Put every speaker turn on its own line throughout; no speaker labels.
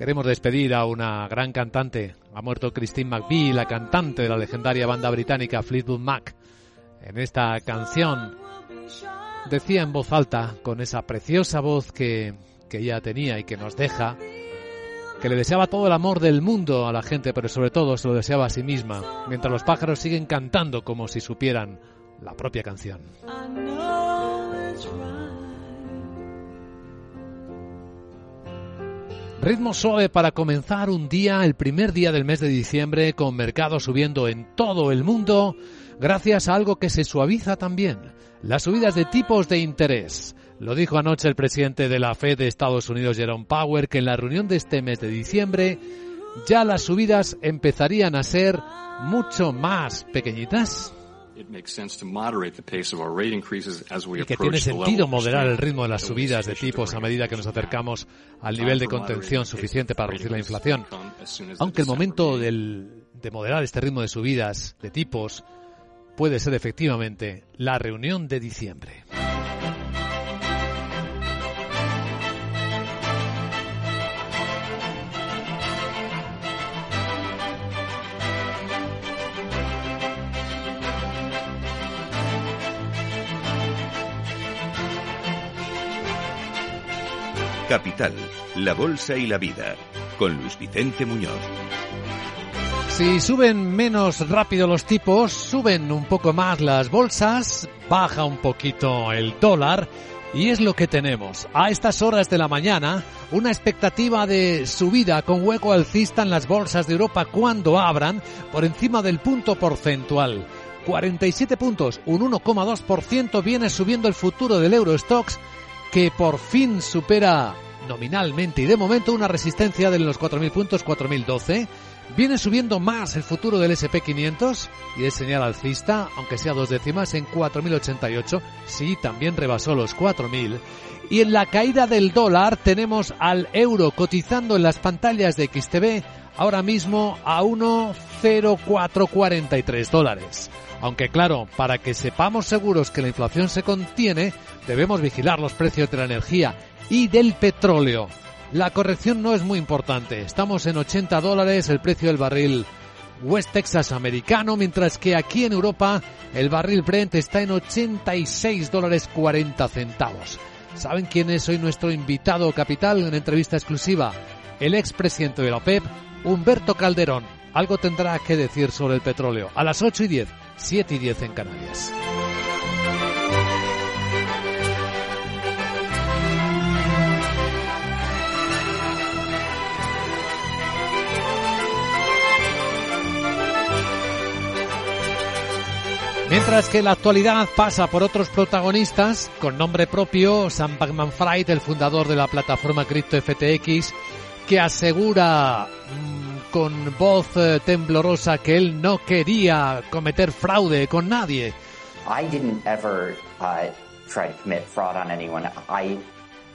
Queremos despedir a una gran cantante. Ha muerto Christine McVie, la cantante de la legendaria banda británica Fleetwood Mac. En esta canción decía en voz alta, con esa preciosa voz que, que ella tenía y que nos deja, que le deseaba todo el amor del mundo a la gente, pero sobre todo se lo deseaba a sí misma, mientras los pájaros siguen cantando como si supieran la propia canción. Ritmo suave para comenzar un día, el primer día del mes de diciembre, con mercados subiendo en todo el mundo, gracias a algo que se suaviza también, las subidas de tipos de interés. Lo dijo anoche el presidente de la Fed de Estados Unidos, Jerome Powell, que en la reunión de este mes de diciembre ya las subidas empezarían a ser mucho más pequeñitas. Y que tiene sentido moderar el ritmo de las subidas de tipos a medida que nos acercamos al nivel de contención suficiente para reducir la inflación. Aunque el momento del, de moderar este ritmo de subidas de tipos puede ser efectivamente la reunión de diciembre.
Capital, la Bolsa y la Vida, con Luis Vicente Muñoz.
Si suben menos rápido los tipos, suben un poco más las bolsas, baja un poquito el dólar y es lo que tenemos. A estas horas de la mañana, una expectativa de subida con hueco alcista en las bolsas de Europa cuando abran por encima del punto porcentual. 47 puntos, un 1,2% viene subiendo el futuro del Eurostox que por fin supera nominalmente y de momento una resistencia de los 4.000 puntos, 4.012. Viene subiendo más el futuro del SP500 y es señal alcista, aunque sea dos décimas, en 4.088. Sí, también rebasó los 4.000. Y en la caída del dólar tenemos al euro cotizando en las pantallas de XTV ahora mismo a 1,0443 dólares. Aunque claro, para que sepamos seguros que la inflación se contiene, debemos vigilar los precios de la energía y del petróleo. La corrección no es muy importante. Estamos en 80 dólares el precio del barril West Texas americano, mientras que aquí en Europa el barril Brent está en 86 dólares 40 centavos. ¿Saben quién es hoy nuestro invitado capital en entrevista exclusiva? El expresidente de la OPEP, Humberto Calderón. Algo tendrá que decir sobre el petróleo. A las 8 y 10 7 y 10 en Canarias. Mientras que la actualidad pasa por otros protagonistas, con nombre propio, Sam Bankman-Fried, el fundador de la plataforma Crypto FTX, que asegura mm, con voz eh, temblorosa que él no quería cometer fraude con nadie.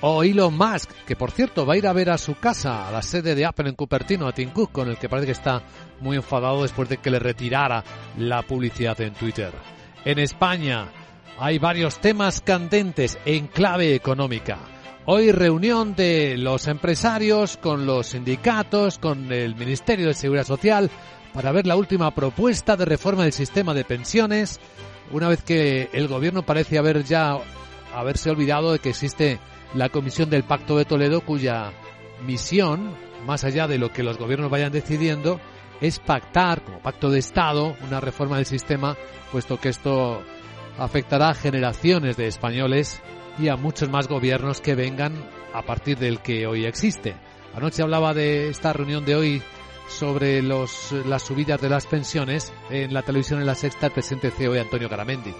O Elon Musk, que por cierto va a ir a ver a su casa, a la sede de Apple en Cupertino, a Tim Cook, con el que parece que está muy enfadado después de que le retirara la publicidad en Twitter. En España hay varios temas candentes en clave económica. Hoy reunión de los empresarios con los sindicatos, con el Ministerio de Seguridad Social, para ver la última propuesta de reforma del sistema de pensiones, una vez que el gobierno parece haber ya haberse olvidado de que existe la Comisión del Pacto de Toledo, cuya misión, más allá de lo que los gobiernos vayan decidiendo, es pactar como pacto de Estado una reforma del sistema, puesto que esto afectará a generaciones de españoles y a muchos más gobiernos que vengan a partir del que hoy existe. Anoche hablaba de esta reunión de hoy sobre los, las subidas de las pensiones en la televisión en la sexta el presidente CEO de Antonio Garamendi.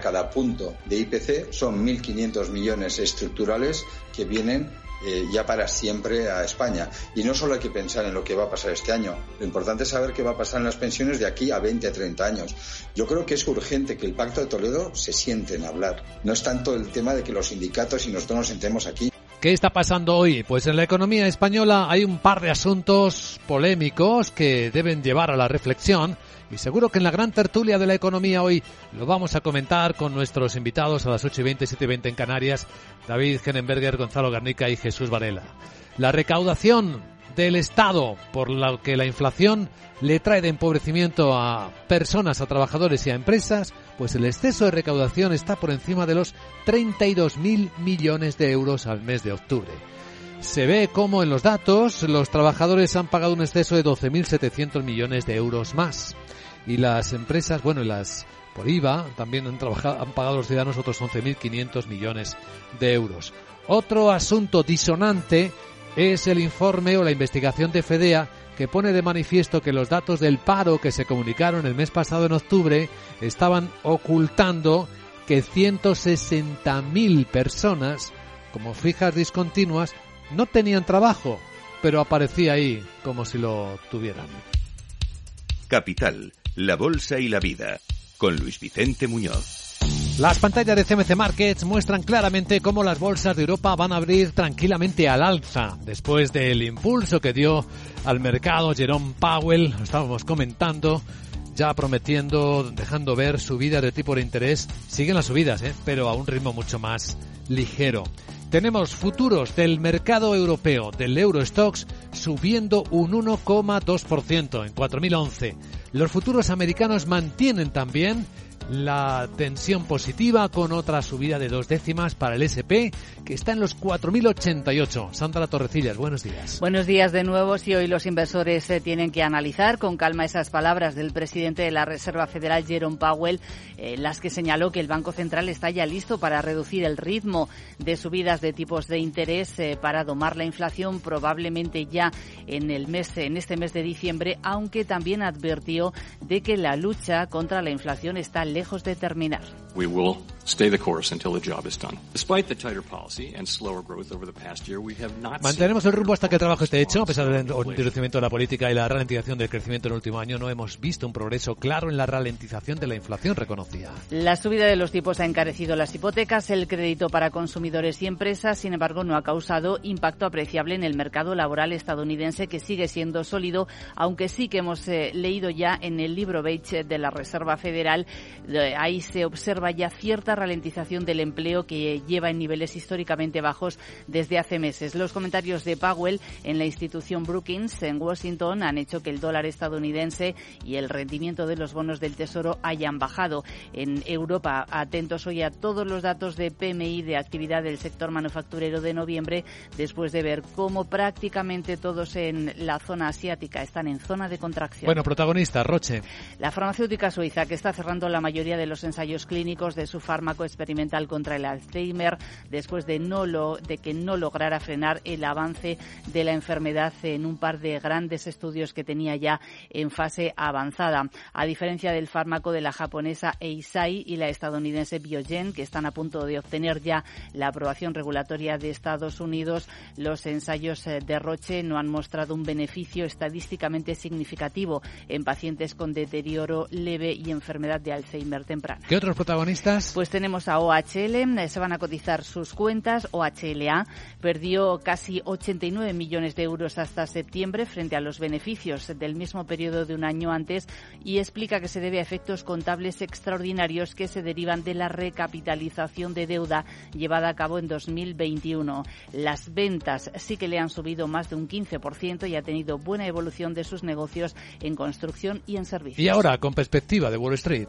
Cada punto de IPC son 1.500 millones estructurales que vienen eh, ya para siempre a España. Y no solo hay que pensar en lo que va a pasar este año, lo importante es saber qué va a pasar en las pensiones de aquí a 20 a 30 años. Yo creo que es urgente que el Pacto de Toledo se siente en hablar. No es tanto el tema de que los sindicatos y nosotros nos sentemos aquí.
¿Qué está pasando hoy? Pues en la economía española hay un par de asuntos polémicos que deben llevar a la reflexión y seguro que en la gran tertulia de la economía hoy lo vamos a comentar con nuestros invitados a las 8 y 20, 7 y 20 en Canarias, David Genenberger, Gonzalo Garnica y Jesús Varela. La recaudación del Estado, por lo que la inflación le trae de empobrecimiento a personas, a trabajadores y a empresas, pues el exceso de recaudación está por encima de los 32.000 millones de euros al mes de octubre. Se ve como en los datos los trabajadores han pagado un exceso de 12.700 millones de euros más. Y las empresas, bueno, las por IVA también han, trabajado, han pagado los ciudadanos otros 11.500 millones de euros. Otro asunto disonante es el informe o la investigación de FEDEA que pone de manifiesto que los datos del paro que se comunicaron el mes pasado en octubre estaban ocultando que 160.000 personas, como fijas discontinuas, no tenían trabajo, pero aparecía ahí como si lo tuvieran.
Capital, la Bolsa y la Vida, con Luis Vicente Muñoz.
Las pantallas de CMC Markets muestran claramente cómo las bolsas de Europa van a abrir tranquilamente al alza después del impulso que dio al mercado Jerome Powell, lo estábamos comentando, ya prometiendo, dejando ver subidas de tipo de interés. Siguen las subidas, ¿eh? pero a un ritmo mucho más ligero. Tenemos futuros del mercado europeo, del Eurostox, subiendo un 1,2% en 4011. Los futuros americanos mantienen también la tensión positiva con otra subida de dos décimas para el SP que está en los 4.088. Sandra Torrecillas, buenos días.
Buenos días de nuevo. Si hoy los inversores eh, tienen que analizar con calma esas palabras del presidente de la Reserva Federal, Jerome Powell, eh, las que señaló que el Banco Central está ya listo para reducir el ritmo de subidas de tipos de interés eh, para domar la inflación probablemente ya en el mes en este mes de diciembre, aunque también advirtió de que la lucha contra la inflación está lejos de terminar.
We will stay the course until the job is done. Despite the tighter policy and slower growth over the past year, we have not
Mantenemos el rumbo hasta que el trabajo esté hecho, a pesar del endurecimiento de la política y la ralentización del crecimiento en el último año, no hemos visto un progreso claro en la ralentización de la inflación reconocida.
La subida de los tipos ha encarecido las hipotecas, el crédito para consumidores y empresas, sin embargo, no ha causado impacto apreciable en el mercado laboral estadounidense, que sigue siendo sólido, aunque sí que hemos eh, leído ya en el libro Beige de la Reserva Federal, eh, ahí se observa ya cierta ralentización del empleo que lleva en niveles históricamente bajos desde hace meses. Los comentarios de Powell en la institución Brookings en Washington han hecho que el dólar estadounidense y el rendimiento de los bonos del Tesoro hayan bajado. En Europa, atentos hoy a todos los datos de PMI de actividad del sector manufacturero de noviembre, después de ver cómo prácticamente todos en la zona asiática están en zona de contracción.
Bueno, protagonista, Roche.
La farmacéutica suiza, que está cerrando la mayoría de los ensayos clínicos de su fármaco experimental contra el Alzheimer después de, no lo, de que no lograra frenar el avance de la enfermedad en un par de grandes estudios que tenía ya en fase avanzada. A diferencia del fármaco de la japonesa Eisai y la estadounidense Biogen, que están a punto de obtener ya la aprobación regulatoria de Estados Unidos, los ensayos eh, de Roche no han mostrado un beneficio estadísticamente significativo en pacientes con deterioro leve y enfermedad de Alzheimer temprana.
¿Qué otros protagonistas?
Pues tenemos a OHL, eh, se van a cotizar sus cuentas. OHLA perdió casi 89 millones de euros hasta septiembre frente a los beneficios del mismo periodo de un año antes y explica que se debe a efectos contables extraordinarios que se derivan de la recapitalización de deuda llevada a cabo en 2021. Las ventas sí que le han subido más de un 15% y ha tenido buena evolución de sus negocios en construcción y en servicios.
Y ahora, con perspectiva de Wall Street.